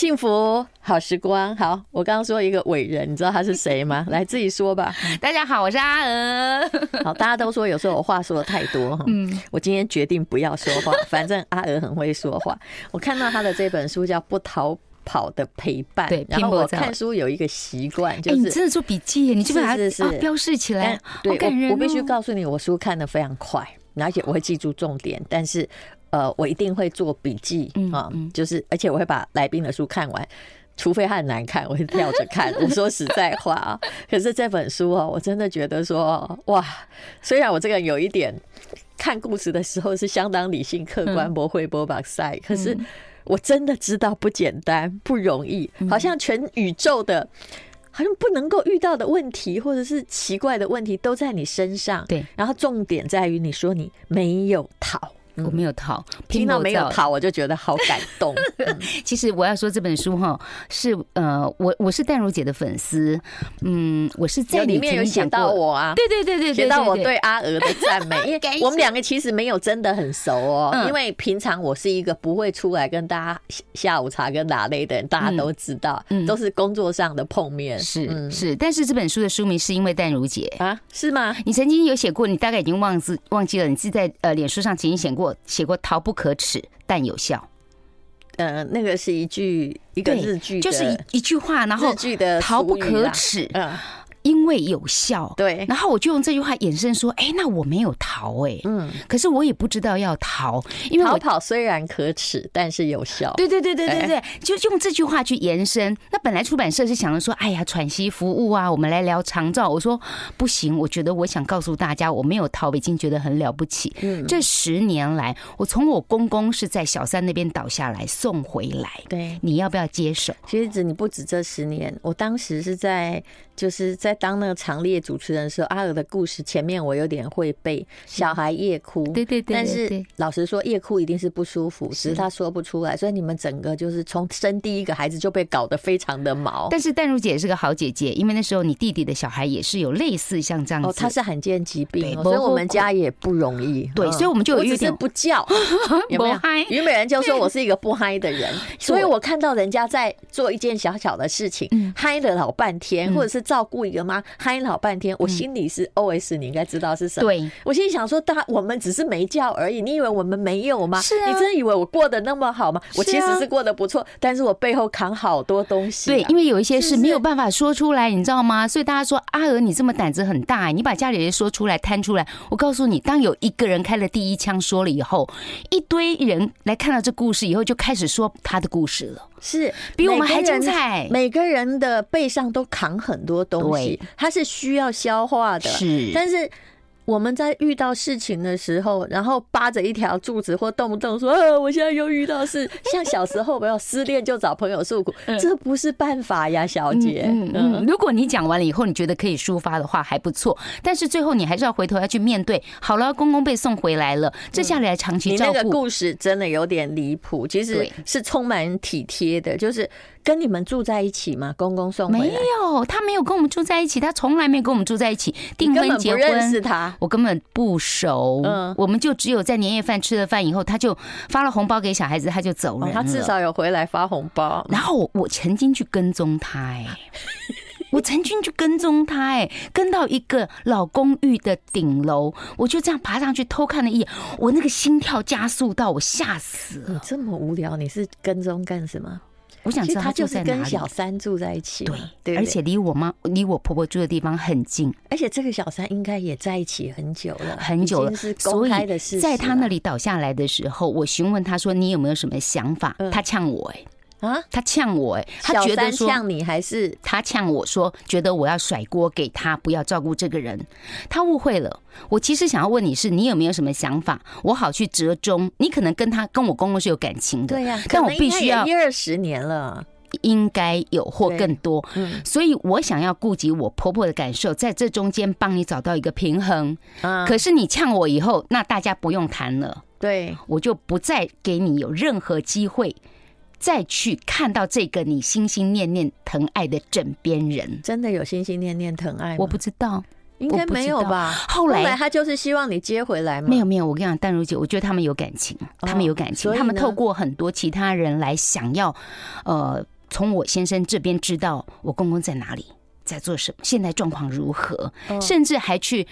幸福好时光，好，我刚刚说一个伟人，你知道他是谁吗？来自己说吧。大家好，我是阿娥。好，大家都说有时候我话说的太多，嗯，我今天决定不要说话，反正阿娥很会说话。我看到他的这本书叫《不逃跑的陪伴》，对，然后我看书有一个习惯，就是、欸、你真的做笔记，你就把它标示起来，对，我必须告诉你，我书看的非常快，而且我会记住重点，但是呃，我一定会做笔记啊，就是而且我会把来宾的书看完。除非它很难看，我会跳着看。我说实在话啊，可是这本书哦，我真的觉得说哇，虽然我这个人有一点看故事的时候是相当理性、客观、不会播把赛，可是我真的知道不简单、不容易，好像全宇宙的，好像不能够遇到的问题或者是奇怪的问题都在你身上。对，然后重点在于你说你没有逃。我没有逃，听到没有逃，我就觉得好感动。其实我要说这本书哈，是呃，我我是淡如姐的粉丝，嗯，我是在里面有写到我啊，对对对对，写到我对阿娥的赞美，因为我们两个其实没有真的很熟哦，因为平常我是一个不会出来跟大家下午茶跟打擂的人，大家都知道，都是工作上的碰面，是是，但是这本书的书名是因为淡如姐啊，是吗？你曾经有写过，你大概已经忘记忘记了，你是在呃脸书上曾经写过。写过“逃不可耻，但有效”。呃，那个是一句一个日剧，就是一一句话，然后“日剧的逃不可耻”。嗯。因为有效，对，然后我就用这句话衍生说，哎，那我没有逃，哎，嗯，可是我也不知道要逃，因为逃跑虽然可耻，但是有效。对对对对对对，就用这句话去延伸。那本来出版社是想着说，哎呀，喘息服务啊，我们来聊长照。我说不行，我觉得我想告诉大家，我没有逃，已经觉得很了不起。嗯，这十年来，我从我公公是在小三那边倒下来送回来，对，你要不要接手？其实只你不止这十年，我当时是在。就是在当那个长列主持人的时候，阿娥的故事前面我有点会背，小孩夜哭，对对对，但是老实说，夜哭一定是不舒服，只是他说不出来，所以你们整个就是从生第一个孩子就被搞得非常的毛。但是淡如姐是个好姐姐，因为那时候你弟弟的小孩也是有类似像这样子，哦，他是罕见疾病，所以我们家也不容易。对，所以我们就有一点不叫，有没有？虞美人就说我是一个不嗨的人，所以我看到人家在做一件小小的事情，嗨了老半天，或者是。照顾一个妈嗨老半天，我心里是 OS，你应该知道是什么？对，我心里想说，大我们只是没叫而已，你以为我们没有吗？是啊，你真的以为我过得那么好吗？我其实是过得不错，但是我背后扛好多东西。对，因为有一些事没有办法说出来，你知道吗？所以大家说阿娥，你这么胆子很大，你把家里人说出来摊出来。我告诉你，当有一个人开了第一枪说了以后，一堆人来看到这故事以后，就开始说他的故事了。是比我们还精彩，每个人的背上都扛很多东西，它是需要消化的。是，但是。我们在遇到事情的时候，然后扒着一条柱子，或动不动说：“啊，我现在又遇到事。” 像小时候没有失恋就找朋友诉苦，这不是办法呀，小姐。嗯嗯。如果你讲完了以后，你觉得可以抒发的话，还不错。但是最后你还是要回头要去面对。好了，公公被送回来了，这下来长期照顾。你那个故事真的有点离谱，其实是充满体贴的，就是。跟你们住在一起吗？公公送回来？没有，他没有跟我们住在一起，他从来没跟我们住在一起。订婚结婚，认识他，我根本不熟。嗯，我们就只有在年夜饭吃了饭以后，他就发了红包给小孩子，他就走了。他至少有回来发红包。然后我我曾经去跟踪他，哎，我曾经去跟踪他，哎，跟到一个老公寓的顶楼，我就这样爬上去偷看了一眼，我那个心跳加速到我吓死了。你这么无聊，你是跟踪干什么？我想知道他就是跟小三住在一起，对，而且离我妈、离我婆婆住的地方很近，而且这个小三应该也在一起很久了，很久了。所以，在他那里倒下来的时候，我询问他说：“你有没有什么想法？”他呛我，哎。啊，他呛我哎，他觉得说呛你还是他呛我说，觉得我要甩锅给他，不要照顾这个人，他误会了。我其实想要问你是，你有没有什么想法，我好去折中。你可能跟他跟我公公是有感情的，对呀，但我必须要一二十年了，应该有或更多，嗯，所以我想要顾及我婆婆的感受，在这中间帮你找到一个平衡。啊，可是你呛我以后，那大家不用谈了，对，我就不再给你有任何机会。再去看到这个你心心念念疼爱的枕边人，真的有心心念念疼爱吗？我不知道，应该没有吧？后来，后来他就是希望你接回来吗？没有没有，我跟你讲，淡如姐，我觉得他们有感情，他们有感情，他们透过很多其他人来想要，呃，从我先生这边知道我公公在哪里。在做什么？现在状况如何？甚至还去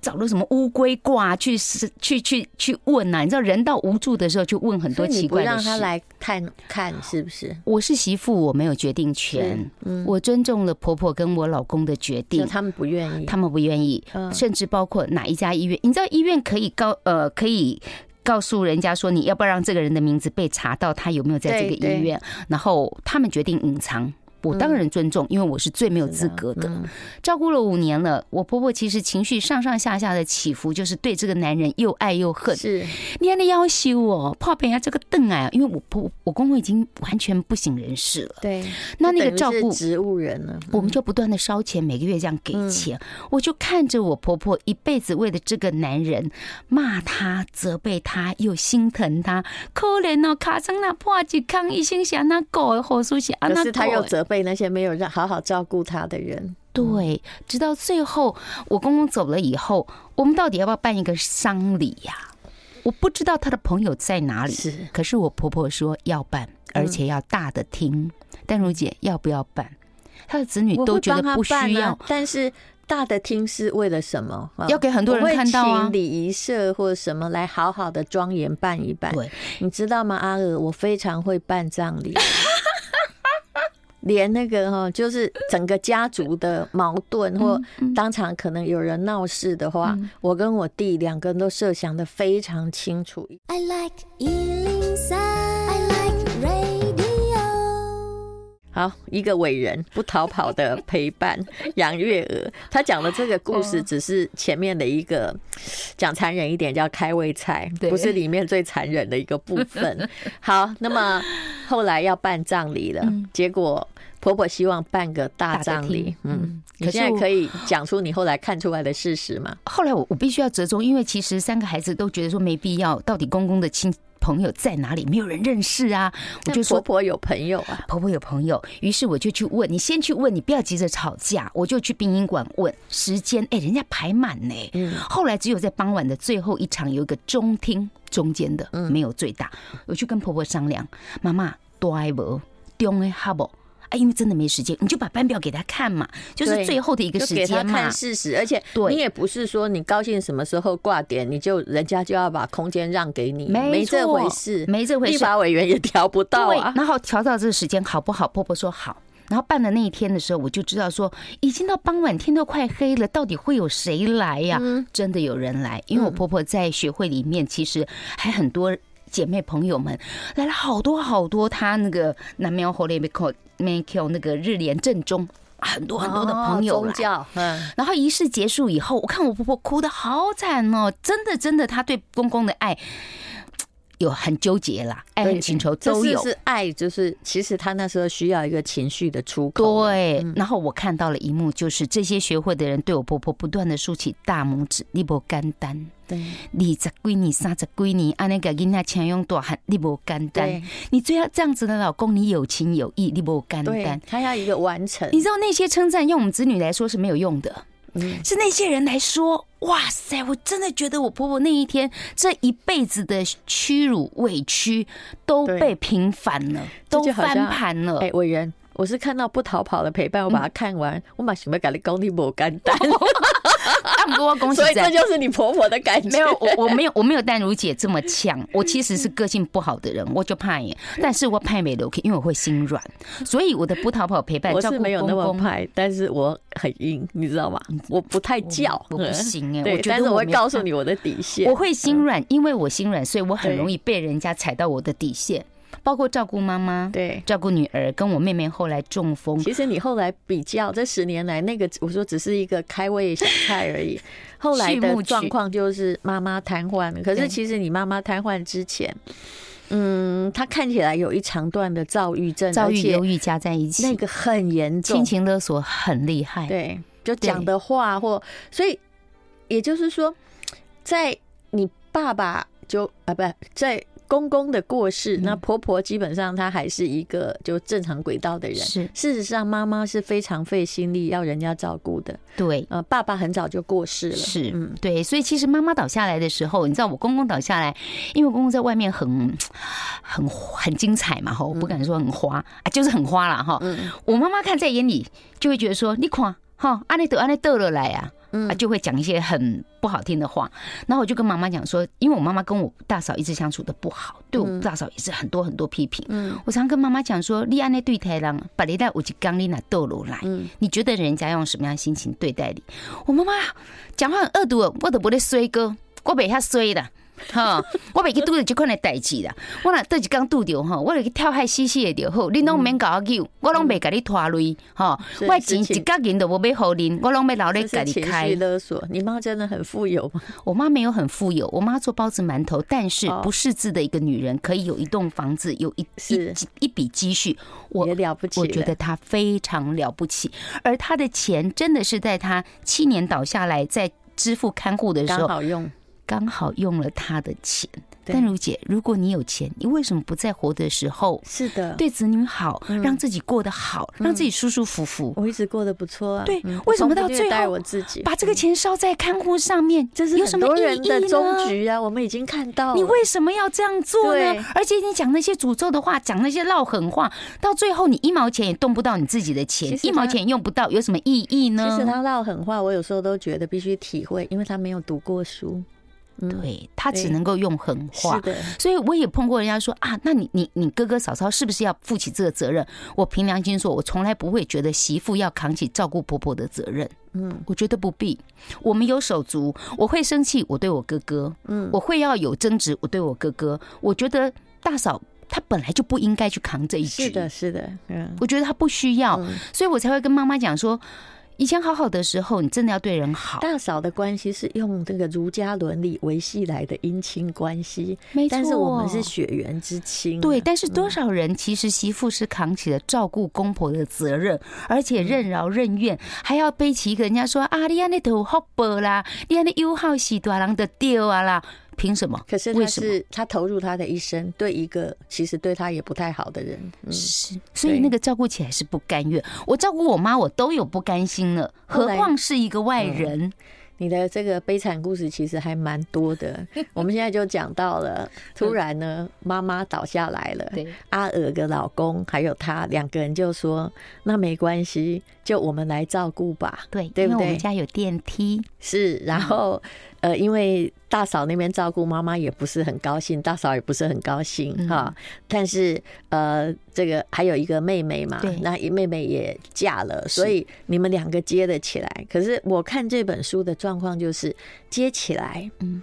找了什么乌龟卦去去去去问呐、啊？你知道人到无助的时候，就问很多奇怪的事。让他来看看是不是？我是媳妇，我没有决定权。嗯，我尊重了婆婆跟我老公的决定。他们不愿意，他们不愿意。甚至包括哪一家医院？你知道医院可以告呃可以告诉人家说，你要不要让这个人的名字被查到，他有没有在这个医院？然后他们决定隐藏。我当然尊重，因为我是最没有资格的。照顾了五年了，我婆婆其实情绪上上下下的起伏，就是对这个男人又爱又恨。是，你还得要求我，怕别人家这个凳啊，因为我婆我公公已经完全不省人事了。对，那那个照顾植物人呢，我们就不断的烧钱，每个月这样给钱。我就看着我婆婆一辈子为了这个男人骂他、责备他，又心疼他，可怜哦，卡成那破几康一心想那狗好熟悉啊，那他又责。被那些没有让好好照顾他的人，对，直到最后我公公走了以后，我们到底要不要办一个丧礼呀？我不知道他的朋友在哪里，是，可是我婆婆说要办，而且要大的厅。淡如姐要不要办？他的子女都觉得不需要，但是大的厅是为了什么？要给很多人看到啊！礼仪社或者什么来好好的庄严办一办。对，你知道吗？阿娥，我非常会办葬礼。连那个哈，就是整个家族的矛盾，或当场可能有人闹事的话，我跟我弟两个人都设想的非常清楚。I like 103, I like 好，一个伟人不逃跑的陪伴，杨月娥。他讲的这个故事 只是前面的一个，讲残忍一点叫开胃菜，不是里面最残忍的一个部分。好，那么后来要办葬礼了，结果。婆婆希望办个大葬礼，嗯，你现在可以讲出你后来看出来的事实吗？后来我我必须要折中，因为其实三个孩子都觉得说没必要，到底公公的亲朋友在哪里？没有人认识啊。我就说婆婆有朋友啊，婆婆有朋友，于是我就去问，你先去问，你不要急着吵架，我就去殡仪馆问时间，哎，人家排满呢。嗯，后来只有在傍晚的最后一场有一个中厅中间的，没有最大，我去跟婆婆商量，妈妈多爱不中的哈不？哎，因为真的没时间，你就把班表给他看嘛，就是最后的一个时间嘛。看事实，而且你也不是说你高兴什么时候挂点，你就人家就要把空间让给你，没这回事，没这回事。立法委员也调不到啊。然后调到这个时间好不好？婆婆说好。然后办的那一天的时候，我就知道说，已经到傍晚，天都快黑了，到底会有谁来呀？真的有人来，因为我婆婆在学会里面，其实还很多。姐妹朋友们来了好多好多，他那个南苗后那边口没 Q 那个日莲正宗，很多很多的朋友来。嗯，然后仪式结束以后，我看我婆婆哭得好惨哦，真的真的，她对公公的爱。有很纠结啦，爱恨情仇都有。是爱，就是其实他那时候需要一个情绪的出口。对，然后我看到了一幕，就是这些学会的人对我婆婆不断的竖起大拇指，你不简单。对，二十几年、三十几年，安那个囡仔钱用多喊，你不简单。你最要这样子的老公，你有情有义，你不简单。他要一个完成。你知道那些称赞，用我们子女来说是没有用的。是那些人来说，哇塞！我真的觉得我婆婆那一天这一辈子的屈辱委屈都被平反了，都翻盘了。哎，委员，我是看到不逃跑的陪伴，我把它看完，嗯、我把什么改的功力不简单。所以这就是你婆婆的感觉。没有，我我没有我没有淡如姐这么强。我其实是个性不好的人，我就怕耶。但是我派美 OK，因为我会心软，所以我的不逃跑陪伴。我是没有那么派，但是我很硬，你知道吗？我不太叫，我不行哎。对，但是我会告诉你我的底线。我会心软，因为我心软，所以我很容易被人家踩到我的底线。包括照顾妈妈，对，照顾女儿，跟我妹妹后来中风。其实你后来比较这十年来，那个我说只是一个开胃小菜而已。后来的状况就是妈妈瘫痪，可是其实你妈妈瘫痪之前，嗯，她看起来有一长段的躁郁症，躁郁、忧郁加在一起，那个很严重，亲情勒索很厉害。对，就讲的话或所以，也就是说，在你爸爸就啊不在。公公的过世，那婆婆基本上她还是一个就正常轨道的人。是，事实上妈妈是非常费心力要人家照顾的。对，呃，爸爸很早就过世了。是，嗯，对，所以其实妈妈倒下来的时候，你知道我公公倒下来，因为我公公在外面很很很精彩嘛，哈，我不敢说很花啊，就是很花了哈。我妈妈看在眼里，就会觉得说，你看，哈，安内德安内德了来呀。嗯，就会讲一些很不好听的话，然后我就跟妈妈讲说，因为我妈妈跟我大嫂一直相处的不好，对我大嫂也是很多很多批评。嗯，我常跟妈妈讲说，你安内对太郎，把你带五级刚你拿豆炉来，你觉得人家用什么样的心情对待你？我妈妈讲话很恶毒，我都不得衰哥，我被他衰的。哈，我袂去拄着这款的代志啦。我若倒一工拄着哈，我就去跳海死死的就好。你拢免搞我救，我拢袂甲你拖累。哈，我钱一角银都无要互恁，我拢要留咧家己开。勒索，你妈真的很富有吗？我妈没有很富有，我妈做包子馒头，但是不识字的一个女人可以有一栋房子，有一一一笔积蓄，我了不起。我觉得她非常了不起，而她的钱真的是在她七年倒下来，在支付看护的时候好用。刚好用了他的钱，但如姐，如果你有钱，你为什么不在活的时候是的对子女好，让自己过得好，让自己舒舒服服？我一直过得不错啊。对，为什么到最后把这个钱烧在看护上面？这是有什么意义的终局啊！我们已经看到，你为什么要这样做呢？而且你讲那些诅咒的话，讲那些唠狠话，到最后你一毛钱也动不到你自己的钱，一毛钱也用不到，有什么意义呢？其实他唠狠话，我有时候都觉得必须体会，因为他没有读过书。对，他只能够用狠话，所以我也碰过人家说啊，那你你你哥哥嫂嫂是不是要负起这个责任？我凭良心说，我从来不会觉得媳妇要扛起照顾婆婆的责任。嗯，我觉得不必。我们有手足，我会生气，我对我哥哥，嗯，我会要有争执，我对我哥哥。我觉得大嫂她本来就不应该去扛这一局。是的，是的，嗯，我觉得她不需要，所以我才会跟妈妈讲说。以前好好的时候，你真的要对人好。大嫂的关系是用这个儒家伦理维系来的姻亲关系，没错。但是我们是血缘之亲。对，但是多少人其实媳妇是扛起了照顾公婆的责任，而且任劳任怨，还要背起一个人家说啊，你安那都好薄啦，你安那又好喜大郎的丢啊啦。凭什么？可是他是他投入他的一生，对一个其实对他也不太好的人，嗯、是，所以那个照顾起来是不甘愿。我照顾我妈，我都有不甘心了，何况是一个外人。嗯。你的这个悲惨故事其实还蛮多的，我们现在就讲到了，突然呢，妈妈倒下来了，对，阿娥的老公还有他两个人就说，那没关系，就我们来照顾吧，对，对不对？我们家有电梯，是，然后呃，因为大嫂那边照顾妈妈也不是很高兴，大嫂也不是很高兴哈，但是呃。这个还有一个妹妹嘛，那一妹妹也嫁了，所以你们两个接了起来。可是我看这本书的状况就是接起来，嗯，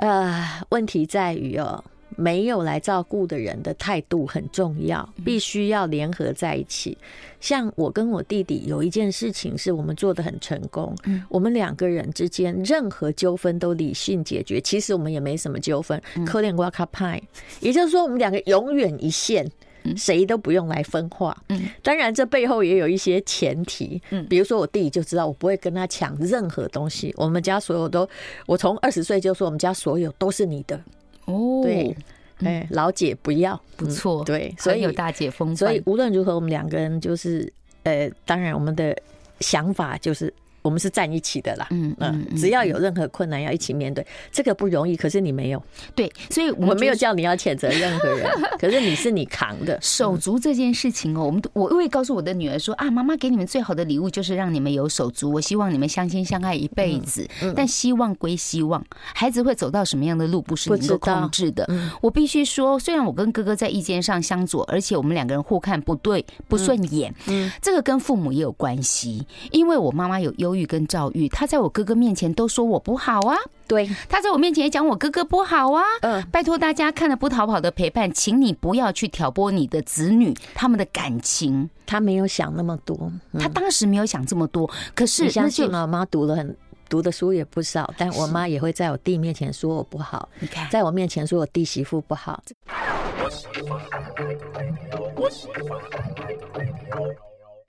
呃，问题在于哦。没有来照顾的人的态度很重要，必须要联合在一起。像我跟我弟弟有一件事情是我们做的很成功，嗯我们两个人之间任何纠纷都理性解决。其实我们也没什么纠纷，可怜瓜卡派，也就是说我们两个永远一线，谁都不用来分化。嗯当然这背后也有一些前提，嗯比如说我弟弟就知道我不会跟他抢任何东西，我们家所有都，我从二十岁就说我们家所有都是你的。哦，对，哎，老姐不要，不错，对，所以有大姐风范，所以无论如何，我们两个人就是，呃，当然我们的想法就是。我们是站一起的啦，嗯嗯，只要有任何困难要一起面对，这个不容易。可是你没有，对，所以我没有叫你要谴责任何人，可是你是你扛的手足这件事情哦。我们我会告诉我的女儿说啊，妈妈给你们最好的礼物就是让你们有手足，我希望你们相亲相爱一辈子。但希望归希望，孩子会走到什么样的路不是你能够控制的。我必须说，虽然我跟哥哥在意见上相左，而且我们两个人互看不对不顺眼，嗯，这个跟父母也有关系，因为我妈妈有忧。育跟赵玉，他在我哥哥面前都说我不好啊。对，他在我面前也讲我哥哥不好啊。嗯，拜托大家看了不逃跑的陪伴，请你不要去挑拨你的子女他们的感情。他没有想那么多，他当时没有想这么多。可是，相信妈妈读了很读的书也不少，但我妈也会在我弟面前说我不好。你看，在我面前说我弟媳妇不好。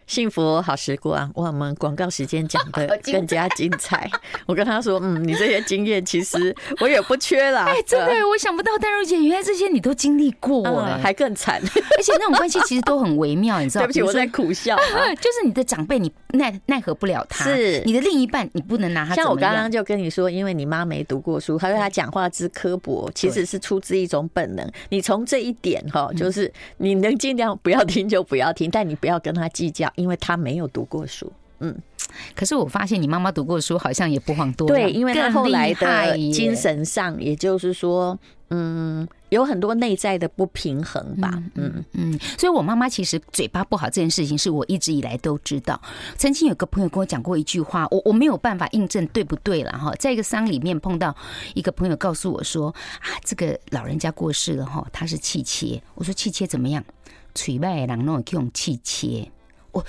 幸福好时光，哇，我们广告时间讲的 更加精彩。我跟他说，嗯，你这些经验其实我也不缺啦。哎，真的，我想不到淡如姐，原来这些你都经历过，哎，还更惨。而且那种关系其实都很微妙，你知道吗？对不起，我在苦笑。就是你的长辈，你奈奈何不了他；是你的另一半，你不能拿他。像我刚刚就跟你说，因为你妈没读过书，他说他讲话之刻薄，其实是出自一种本能。你从这一点哈，就是你能尽量不要听就不要听，但你不要跟他计较。因为他没有读过书，嗯，可是我发现你妈妈读过书，好像也不遑多让。对，因为他后来的精神上，也就是说，嗯，有很多内在的不平衡吧，嗯嗯。所以我妈妈其实嘴巴不好这件事情，是我一直以来都知道。曾经有个朋友跟我讲过一句话，我我没有办法印证对不对了哈。在一个丧里面碰到一个朋友告诉我说啊，这个老人家过世了哈，他是气切。我说气切怎么样？嘴外人那种用气切。我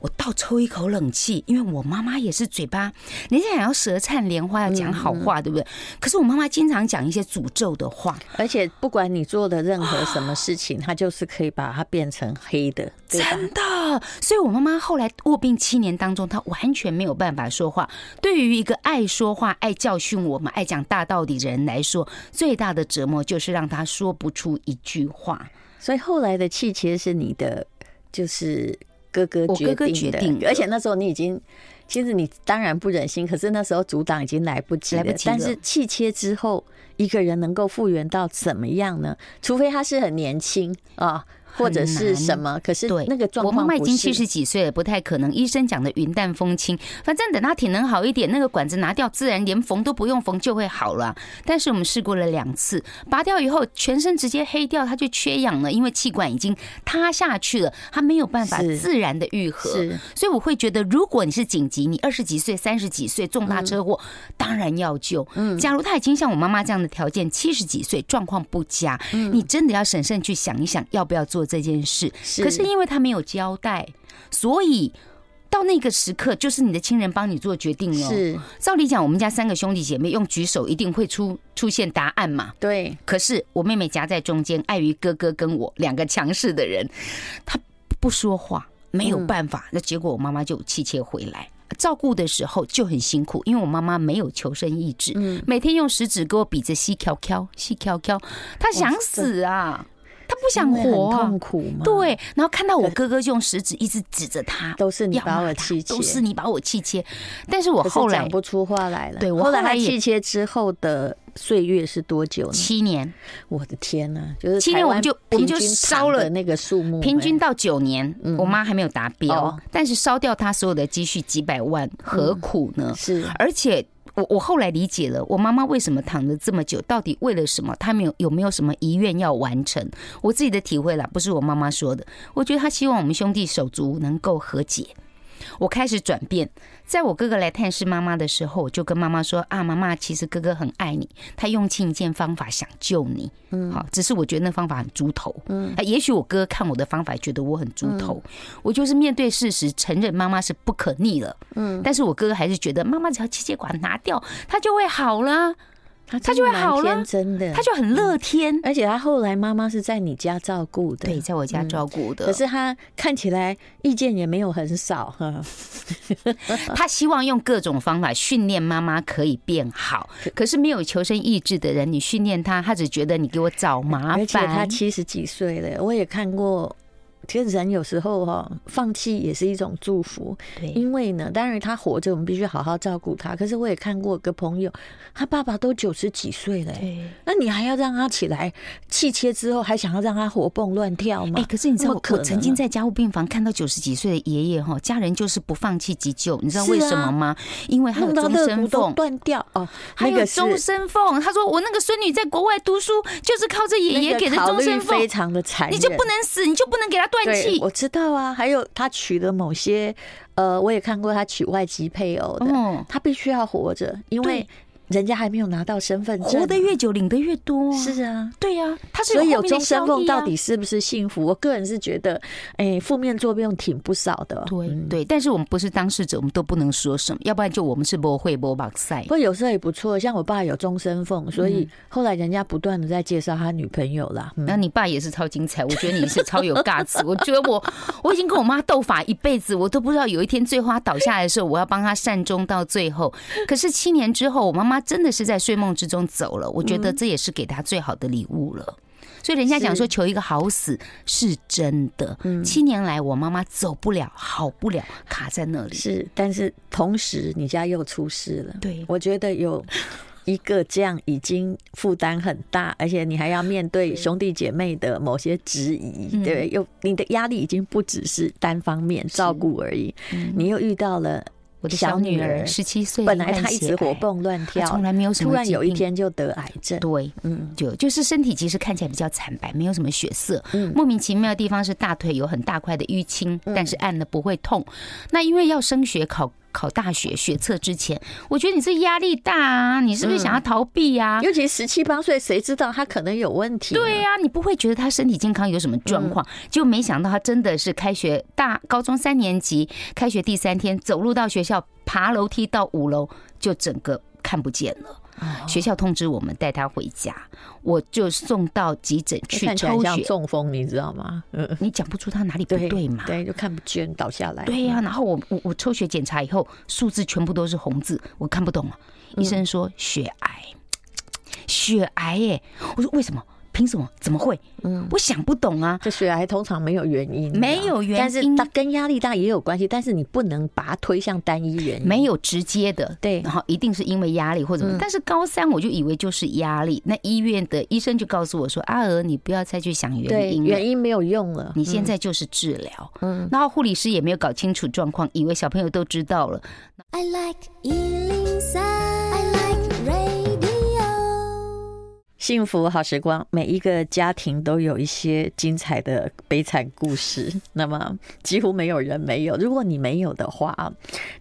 我倒抽一口冷气，因为我妈妈也是嘴巴，人家想要舌灿莲花，要讲好话，对不对？可是我妈妈经常讲一些诅咒的话，而且不管你做的任何什么事情，她就是可以把它变成黑的，真的。所以我妈妈后来卧病七年当中，她完全没有办法说话。对于一个爱说话、爱教训我们、爱讲大道理的人来说，最大的折磨就是让她说不出一句话。所以后来的气其实是你的，就是。哥哥决定的，哥哥决定，而且那时候你已经，其实你当然不忍心，可是那时候阻挡已经来不及了。来不及了。但是气切之后，一个人能够复原到怎么样呢？除非他是很年轻啊。或者是什么？可是那个状况，我妈妈已经七十几岁了，不太可能。医生讲的云淡风轻，反正等她体能好一点，那个管子拿掉，自然连缝都不用缝就会好了。但是我们试过了两次，拔掉以后全身直接黑掉，她就缺氧了，因为气管已经塌下去了，她没有办法自然的愈合。所以我会觉得，如果你是紧急，你二十几岁、三十几岁重大车祸，当然要救。嗯，假如她已经像我妈妈这样的条件，七十几岁状况不佳，你真的要审慎去想一想，要不要做。这件事，可是因为他没有交代，所以到那个时刻，就是你的亲人帮你做决定了。是，照理讲，我们家三个兄弟姐妹用举手，一定会出出现答案嘛？对。可是我妹妹夹在中间，碍于哥哥跟我两个强势的人，她不说话，没有办法。那结果我妈妈就气切回来，照顾的时候就很辛苦，因为我妈妈没有求生意志，每天用食指给我比着细敲敲，细敲敲，她想死啊。他不想活，痛苦吗？对，然后看到我哥哥就用食指一直指着他，都是你把我气切，都是你把我气切。但是我后来讲不出话来了。对，我后来气切之后的岁月是多久呢？七年。我的天呐，就是七年，我们就我们就烧了那个数目，平均到九年，我妈还没有达标，但是烧掉她所有的积蓄几百万，何苦呢？是，而且。我我后来理解了，我妈妈为什么躺了这么久，到底为了什么？她没有有没有什么遗愿要完成？我自己的体会啦，不是我妈妈说的。我觉得她希望我们兄弟手足能够和解。我开始转变，在我哥哥来探视妈妈的时候，我就跟妈妈说：“啊，妈妈，其实哥哥很爱你，他用尽一切方法想救你。嗯，好，只是我觉得那方法很猪头。嗯，也许我哥看我的方法觉得我很猪头。我就是面对事实，承认妈妈是不可逆了。嗯，但是我哥哥还是觉得妈妈只要气血管拿掉，他就会好了。”他就会好了，真的，他就很乐天，而且他后来妈妈是在你家照顾的，对，在我家照顾的。可是他看起来意见也没有很少哈。他希望用各种方法训练妈妈可以变好，可是没有求生意志的人，你训练他，他只觉得你给我找麻烦。而且他七十几岁了，我也看过。其实人有时候哈，放弃也是一种祝福。对，因为呢，当然他活着，我们必须好好照顾他。可是我也看过个朋友，他爸爸都九十几岁了，对，那你还要让他起来气切之后，还想要让他活蹦乱跳吗？哎，可是你知道，我曾经在家务病房看到九十几岁的爷爷哈，家人就是不放弃急救，你知道为什么吗？因为他有终身缝断掉哦，还有终身缝。他说我那个孙女在国外读书，就是靠着爷爷给的终身缝，非常的惨。你就不能死，你就不能给他断。对，我知道啊。还有他娶的某些，呃，我也看过他娶外籍配偶的，他必须要活着，因为人家还没有拿到身份证，活得越久领的越多。是啊，对呀，他所以有终身俸到底是不是幸福？我个人是觉得，哎，负面作用挺不少的。对对，但是我们不是当事者，我们都不能说什么，要不然就我们是不会不把赛。不过有时候也不错，像我爸有终身俸，所以后来人家不断的在介绍他女朋友啦。那你爸也是超精彩，我觉得你是超有尬词。我觉得我我已经跟我妈斗法一辈子，我都不知道有一天最后她倒下来的时候，我要帮她善终到最后。可是七年之后，我妈妈真的是在睡梦之中走了。我觉得这也是给他最好的礼物了。所以人家讲说求一个好死是真的。嗯七年来，我妈妈走不了，好不了，卡在那里。是，但是同时你家又出事了。对，我觉得有一个这样已经负担很大，而且你还要面对兄弟姐妹的某些质疑，对，又你的压力已经不只是单方面照顾而已，你又遇到了。我的小女儿十七岁，本来她一直活蹦乱跳，从来没有什么，突然有一天就得癌症。对，嗯，就就是身体其实看起来比较惨白，没有什么血色。嗯，莫名其妙的地方是大腿有很大块的淤青，但是按了不会痛。那因为要升学考。考大学学测之前，我觉得你是压力大啊，你是不是想要逃避啊？尤其十七八岁，谁知道他可能有问题？对呀，你不会觉得他身体健康有什么状况，就没想到他真的是开学大高中三年级开学第三天，走路到学校，爬楼梯到五楼，就整个看不见了。学校通知我们带他回家，我就送到急诊去抽血。中风，你知道吗？嗯，你讲不出他哪里不对嘛？对，就看不见，倒下来。对呀、啊，然后我我我抽血检查以后，数字全部都是红字，我看不懂啊。医生说血癌，血癌耶！我说为什么？凭什么？怎么会？嗯，我想不懂啊。这血癌通常没有原因，没有原因，但是它跟压力大也有关系。但是你不能把它推向单一原因，没有直接的。对，然后一定是因为压力或者什么。但是高三我就以为就是压力，那医院的医生就告诉我说：“阿娥，你不要再去想原因，原因没有用了，你现在就是治疗。”嗯，然后护理师也没有搞清楚状况，以为小朋友都知道了。I like 幸福好时光，每一个家庭都有一些精彩的悲惨故事。那么几乎没有人没有。如果你没有的话啊，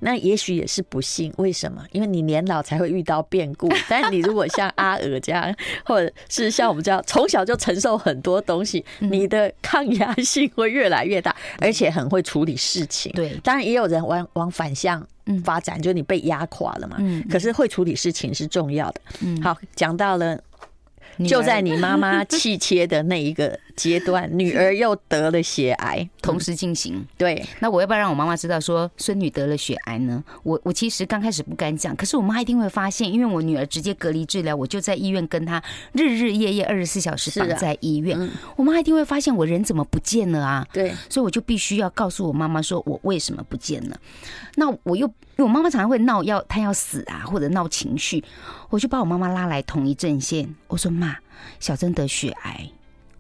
那也许也是不幸。为什么？因为你年老才会遇到变故。但你如果像阿娥这样，或者是像我们这样，从小就承受很多东西，你的抗压性会越来越大，而且很会处理事情。对，当然也有人往往反向发展，就你被压垮了嘛。嗯，可是会处理事情是重要的。嗯，好，讲到了。就在你妈妈气切的那一个阶段，女儿又得了血癌，同时进行。对，那我要不要让我妈妈知道说孙女得了血癌呢？我我其实刚开始不敢讲，可是我妈一定会发现，因为我女儿直接隔离治疗，我就在医院跟她日日夜夜二十四小时绑在医院。我妈一定会发现我人怎么不见了啊？对，所以我就必须要告诉我妈妈说我为什么不见了。那我又因为我妈妈常常会闹要她要死啊，或者闹情绪。我就把我妈妈拉来同一阵线，我说妈，小珍得血癌，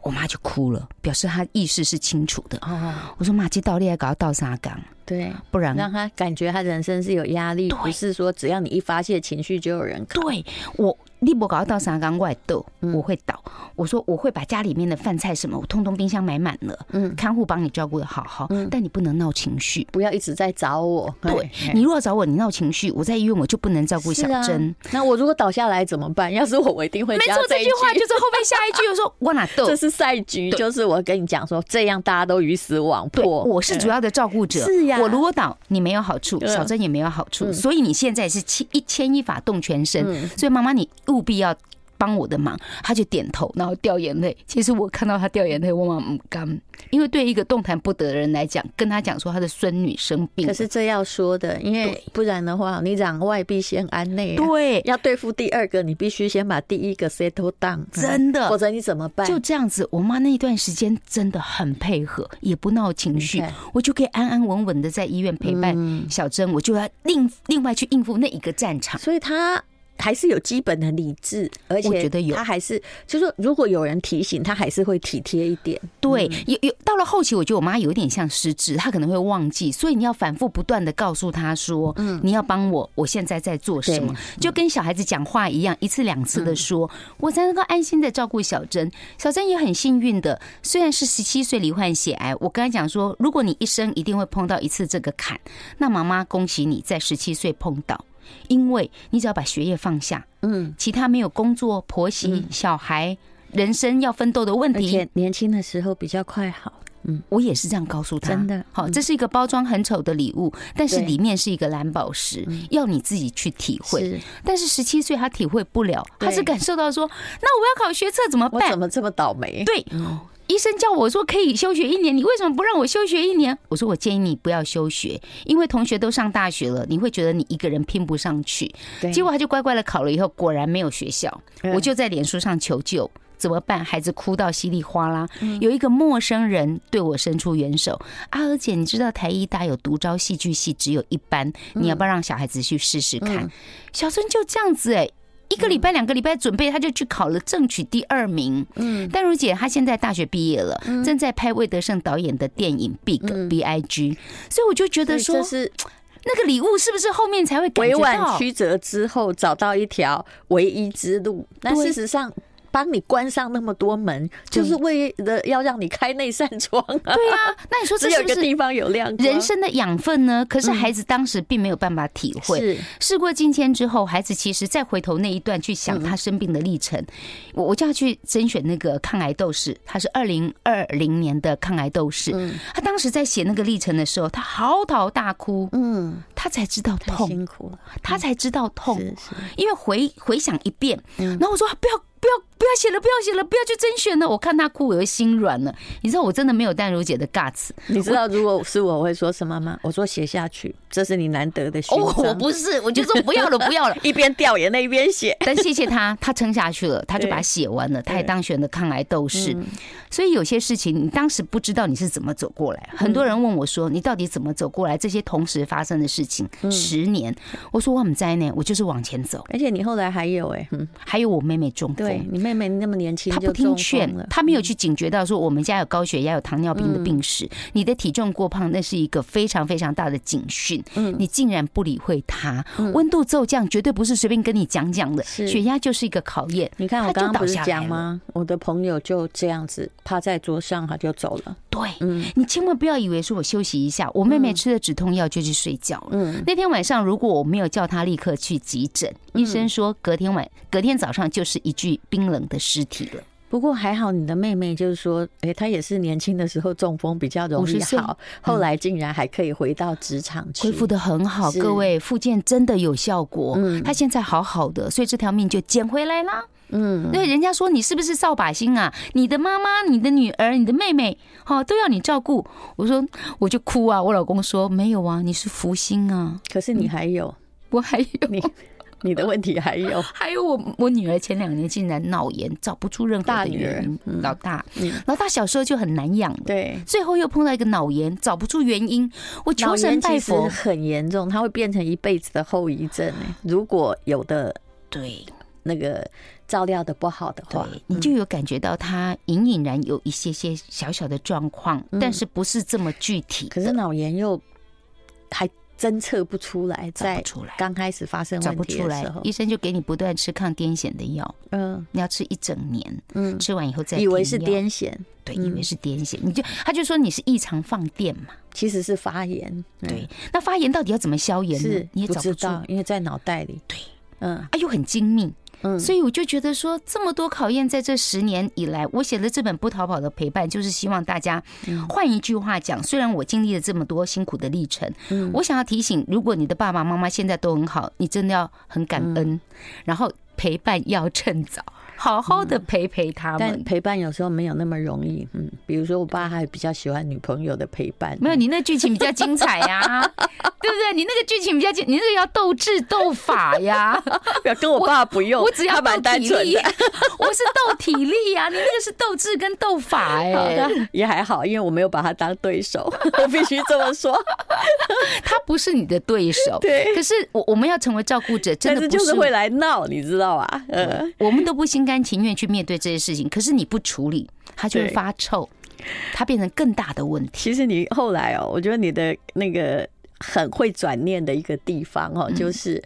我妈就哭了，表示她意识是清楚的。哦，我说妈，这道理还搞到啥岗？对，不然让他感觉他人生是有压力，不是说只要你一发泄情绪就有人。对我。立不搞到三缸外斗，我会倒。我说我会把家里面的饭菜什么，我通通冰箱买满了。嗯，看护帮你照顾的好好，但你不能闹情绪，不要一直在找我。对，你如果找我，你闹情绪，我在医院我就不能照顾小珍。那我如果倒下来怎么办？要是我，我一定会。没错，这句话就是后面下一句，我说 我哪斗？这是赛局，就是我跟你讲说，这样大家都鱼死网破。我是主要的照顾者，是呀。我如果倒，你没有好处，小珍也没有好处，所以你现在是牵一牵一发动全身。所以妈妈，你务必要。帮我的忙，他就点头，然后掉眼泪。其实我看到他掉眼泪，我妈不甘，因为对一个动弹不得的人来讲，跟他讲说他的孙女生病，可是这要说的，因为不然的话，你攘外必先安内，对，要对付第二个，你必须先把第一个 settle down，真的，否则你怎么办？就这样子，我妈那一段时间真的很配合，也不闹情绪，我就可以安安稳稳的在医院陪伴小珍，我就要另另外去应付那一个战场，所以他。还是有基本的理智，而且我觉得有他还是，就是说，如果有人提醒他，还是会体贴一点。对，有有到了后期，我觉得我妈有点像失智，她可能会忘记，所以你要反复不断的告诉她说，嗯，你要帮我，我现在在做什么，就跟小孩子讲话一样，一次两次的说，我才能够安心的照顾小珍。小珍也很幸运的，虽然是十七岁罹患血癌，我刚才讲说，如果你一生一定会碰到一次这个坎，那妈妈恭喜你在十七岁碰到。因为你只要把学业放下，嗯，其他没有工作、婆媳、小孩、人生要奋斗的问题，年轻的时候比较快好。嗯，我也是这样告诉他。真的，好，这是一个包装很丑的礼物，但是里面是一个蓝宝石，要你自己去体会。但是十七岁他体会不了，他是感受到说，那我要考学测怎么办？我怎么这么倒霉？对，医生叫我说可以休学一年，你为什么不让我休学一年？我说我建议你不要休学，因为同学都上大学了，你会觉得你一个人拼不上去。结果他就乖乖的考了以后，果然没有学校，我就在脸书上求救。怎么办？孩子哭到稀里哗啦。有一个陌生人对我伸出援手。阿娥姐，你知道台医大有独招戏剧系，只有一班，你要不要让小孩子去试试看？小孙就这样子哎，一个礼拜、两个礼拜准备，他就去考了，争取第二名。嗯，淡如姐她现在大学毕业了，正在拍魏德胜导演的电影《Big B I G》，所以我就觉得说，是那个礼物是不是后面才会委婉曲折之后找到一条唯一之路？但事实上。帮你关上那么多门，就是为了要让你开那扇窗啊！对啊，那你说这是不是地方有亮人生的养分呢？可是孩子当时并没有办法体会。是事过境迁之后，孩子其实再回头那一段去想他生病的历程，我我就要去甄选那个抗癌斗士，他是二零二零年的抗癌斗士。他当时在写那个历程的时候，他嚎啕大哭。嗯，他才知道痛，辛苦了，他才知道痛。因为回回想一遍，然后我说不要。不要不要写了，不要写了，不要去甄选了。我看他哭，我就心软了。你知道我真的没有淡如姐的 guts。你知道如果是我会说什么吗？我说写下去，这是你难得的勋章。我不是，我就说不要了，不要了。一边掉眼泪一边写。但谢谢他，他撑下去了，他就把它写完了，他也当选了抗癌斗士。所以有些事情你当时不知道你是怎么走过来。很多人问我说：“你到底怎么走过来？”这些同时发生的事情，十年，我说我们在呢，我就是往前走。而且你后来还有哎，还有我妹妹中风。对，你妹妹那么年轻，她不听劝，她没有去警觉到说我们家有高血压、有糖尿病的病史，你的体重过胖，那是一个非常非常大的警讯。嗯你竟然不理会她，温度骤降绝对不是随便跟你讲讲的，血压就是一个考验。你看我刚刚不是讲吗？我的朋友就这样子趴在桌上，他就走了。对，嗯，你千万不要以为说我休息一下，我妹妹吃了止痛药就去睡觉了。嗯，那天晚上如果我没有叫她立刻去急诊，医生说隔天晚隔天早上就是一具冰冷的尸体了。不过还好，你的妹妹就是说，哎，她也是年轻的时候中风比较容易好，后来竟然还可以回到职场去，恢复的很好。各位，复健真的有效果，嗯，她现在好好的，所以这条命就捡回来啦。嗯，对，人家说你是不是扫把星啊？你的妈妈、你的女儿、你的妹妹，好都要你照顾。我说我就哭啊，我老公说没有啊，你是福星啊。可是你还有，我还有你，你的问题还有，还有我我女儿前两年竟然脑炎，找不出任何的原因。老大，老大小时候就很难养，对，最后又碰到一个脑炎，找不出原因。我求神拜佛，很严重，它会变成一辈子的后遗症。如果有的，对那个。照料的不好的话，你就有感觉到他隐隐然有一些些小小的状况，但是不是这么具体。可是脑炎又还侦测不出来，在刚开始发生问题的时候，医生就给你不断吃抗癫痫的药。嗯，你要吃一整年。嗯，吃完以后再以为是癫痫，对，以为是癫痫，你就他就说你是异常放电嘛，其实是发炎。对，那发炎到底要怎么消炎呢？你也找不到，因为在脑袋里。对，嗯，啊，又很精密。嗯，所以我就觉得说，这么多考验，在这十年以来，我写的这本《不逃跑的陪伴》，就是希望大家换一句话讲，虽然我经历了这么多辛苦的历程，我想要提醒，如果你的爸爸妈妈现在都很好，你真的要很感恩，然后陪伴要趁早。好好的陪陪他们，但陪伴有时候没有那么容易。嗯，比如说我爸还比较喜欢女朋友的陪伴。没有，你那剧情比较精彩呀，对不对？你那个剧情比较精，你那个要斗智斗法呀。不要跟我爸不用，我只要斗体力，我是斗体力呀。你那个是斗智跟斗法哎，也还好，因为我没有把他当对手，我必须这么说。他不是你的对手，对。可是我我们要成为照顾者，真的不是会来闹，你知道吧？嗯，我们都不心甘情愿去面对这些事情，可是你不处理，它就会发臭，它变成更大的问题。其实你后来哦，我觉得你的那个很会转念的一个地方哦，就是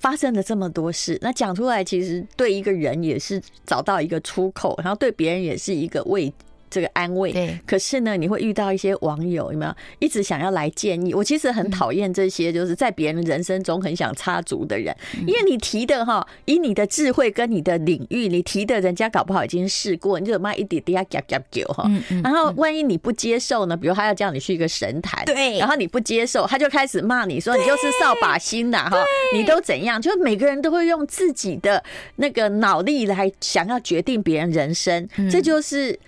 发生了这么多事，那讲出来其实对一个人也是找到一个出口，然后对别人也是一个慰这个安慰。对，可是呢，你会遇到一些网友有没有一直想要来建议？我其实很讨厌这些，就是在别人人生中很想插足的人，因为你提的哈，以你的智慧跟你的领域，你提的人家搞不好已经试过，你就骂一点点，夹夹叫哈。然后万一你不接受呢？比如他要叫你去一个神坛，对，然后你不接受，他就开始骂你说你就是扫把星呐哈，你都怎样？就每个人都会用自己的那个脑力来想要决定别人人生，这就是。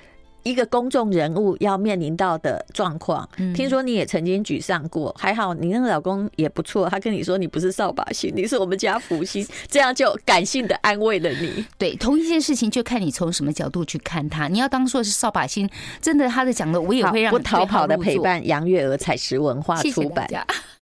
一个公众人物要面临到的状况，听说你也曾经沮丧过，还好你那个老公也不错，他跟你说你不是扫把星，你是我们家福星，这样就感性的安慰了你。对，同一件事情就看你从什么角度去看他。你要当做是扫把星，真的他的讲的我也会让不逃跑的陪伴。杨月娥采石文化出版。谢谢